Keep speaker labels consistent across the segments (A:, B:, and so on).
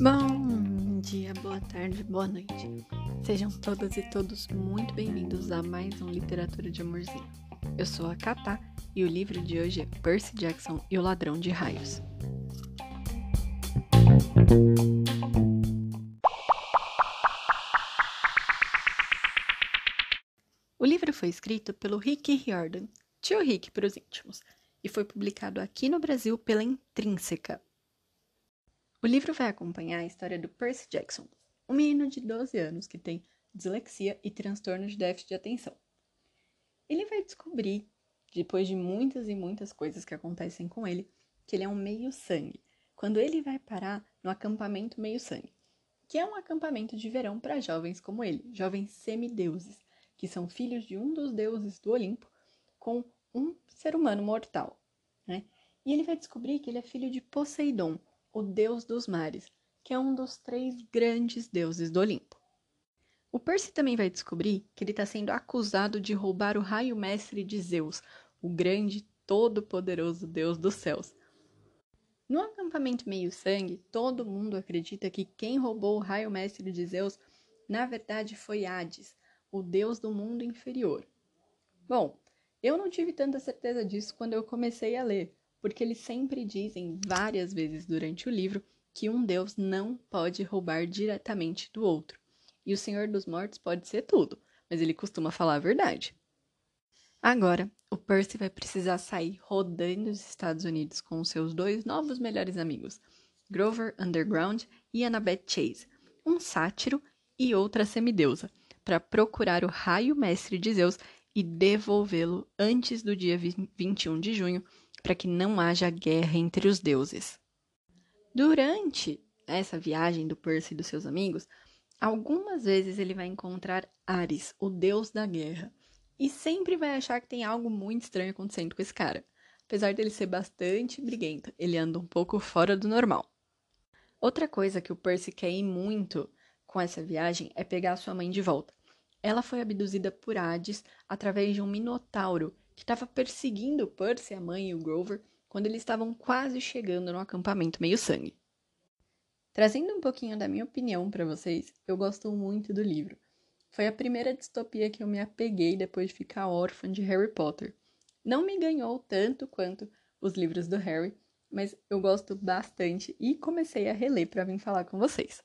A: Bom dia, boa tarde, boa noite. Sejam todas e todos muito bem-vindos a mais um Literatura de Amorzinho. Eu sou a Katá e o livro de hoje é Percy Jackson e o Ladrão de Raios. O livro foi escrito pelo Rick Riordan, tio Rick para os íntimos, e foi publicado aqui no Brasil pela Intrínseca. O livro vai acompanhar a história do Percy Jackson, um menino de 12 anos que tem dislexia e transtorno de déficit de atenção. Ele vai descobrir, depois de muitas e muitas coisas que acontecem com ele, que ele é um meio-sangue, quando ele vai parar no acampamento meio-sangue, que é um acampamento de verão para jovens como ele, jovens semideuses, que são filhos de um dos deuses do Olimpo, com um ser humano mortal. Né? E ele vai descobrir que ele é filho de Poseidon, o deus dos mares, que é um dos três grandes deuses do Olimpo. O Percy também vai descobrir que ele está sendo acusado de roubar o raio mestre de Zeus, o grande, todo-poderoso deus dos céus. No acampamento meio-sangue, todo mundo acredita que quem roubou o raio mestre de Zeus, na verdade, foi Hades, o deus do mundo inferior. Bom, eu não tive tanta certeza disso quando eu comecei a ler, porque eles sempre dizem várias vezes durante o livro que um deus não pode roubar diretamente do outro. E o Senhor dos Mortos pode ser tudo, mas ele costuma falar a verdade. Agora, o Percy vai precisar sair rodando os Estados Unidos com seus dois novos melhores amigos, Grover Underground e Annabeth Chase, um sátiro e outra semideusa, para procurar o raio mestre de Zeus e devolvê-lo antes do dia 21 de junho, para que não haja guerra entre os deuses. Durante essa viagem do Percy e dos seus amigos, algumas vezes ele vai encontrar Ares, o deus da guerra, e sempre vai achar que tem algo muito estranho acontecendo com esse cara. Apesar dele ser bastante briguento, ele anda um pouco fora do normal. Outra coisa que o Percy quer ir muito com essa viagem é pegar sua mãe de volta. Ela foi abduzida por Hades através de um minotauro que estava perseguindo Percy, a mãe e o Grover quando eles estavam quase chegando no acampamento meio-sangue. Trazendo um pouquinho da minha opinião para vocês, eu gosto muito do livro. Foi a primeira distopia que eu me apeguei depois de ficar órfã de Harry Potter. Não me ganhou tanto quanto os livros do Harry, mas eu gosto bastante e comecei a reler para vir falar com vocês.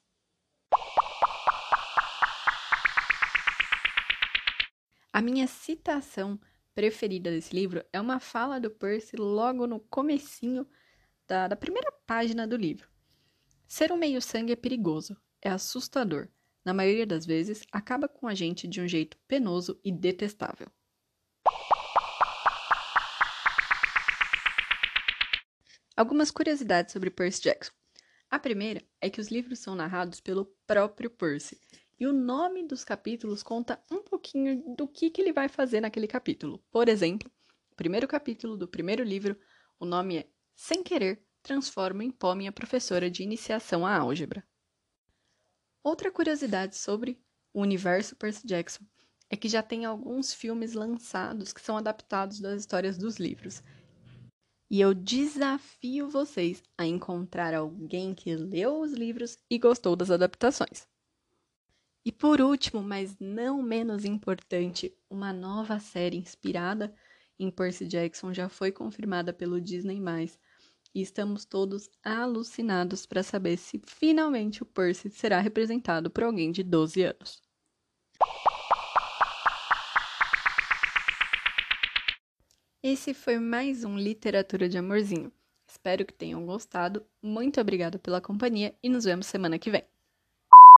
A: A minha citação preferida desse livro é uma fala do Percy logo no comecinho da, da primeira página do livro. Ser um meio-sangue é perigoso, é assustador. Na maioria das vezes, acaba com a gente de um jeito penoso e detestável. Algumas curiosidades sobre Percy Jackson. A primeira é que os livros são narrados pelo próprio Percy, e o nome dos capítulos conta um pouquinho do que, que ele vai fazer naquele capítulo. Por exemplo, o primeiro capítulo do primeiro livro, o nome é Sem Querer, transforma em pó minha professora de iniciação à álgebra. Outra curiosidade sobre o universo Percy Jackson é que já tem alguns filmes lançados que são adaptados das histórias dos livros. E eu desafio vocês a encontrar alguém que leu os livros e gostou das adaptações. E por último, mas não menos importante, uma nova série inspirada em Percy Jackson já foi confirmada pelo Disney+, e estamos todos alucinados para saber se finalmente o Percy será representado por alguém de 12 anos. Esse foi mais um Literatura de Amorzinho. Espero que tenham gostado. Muito obrigada pela companhia e nos vemos semana que vem.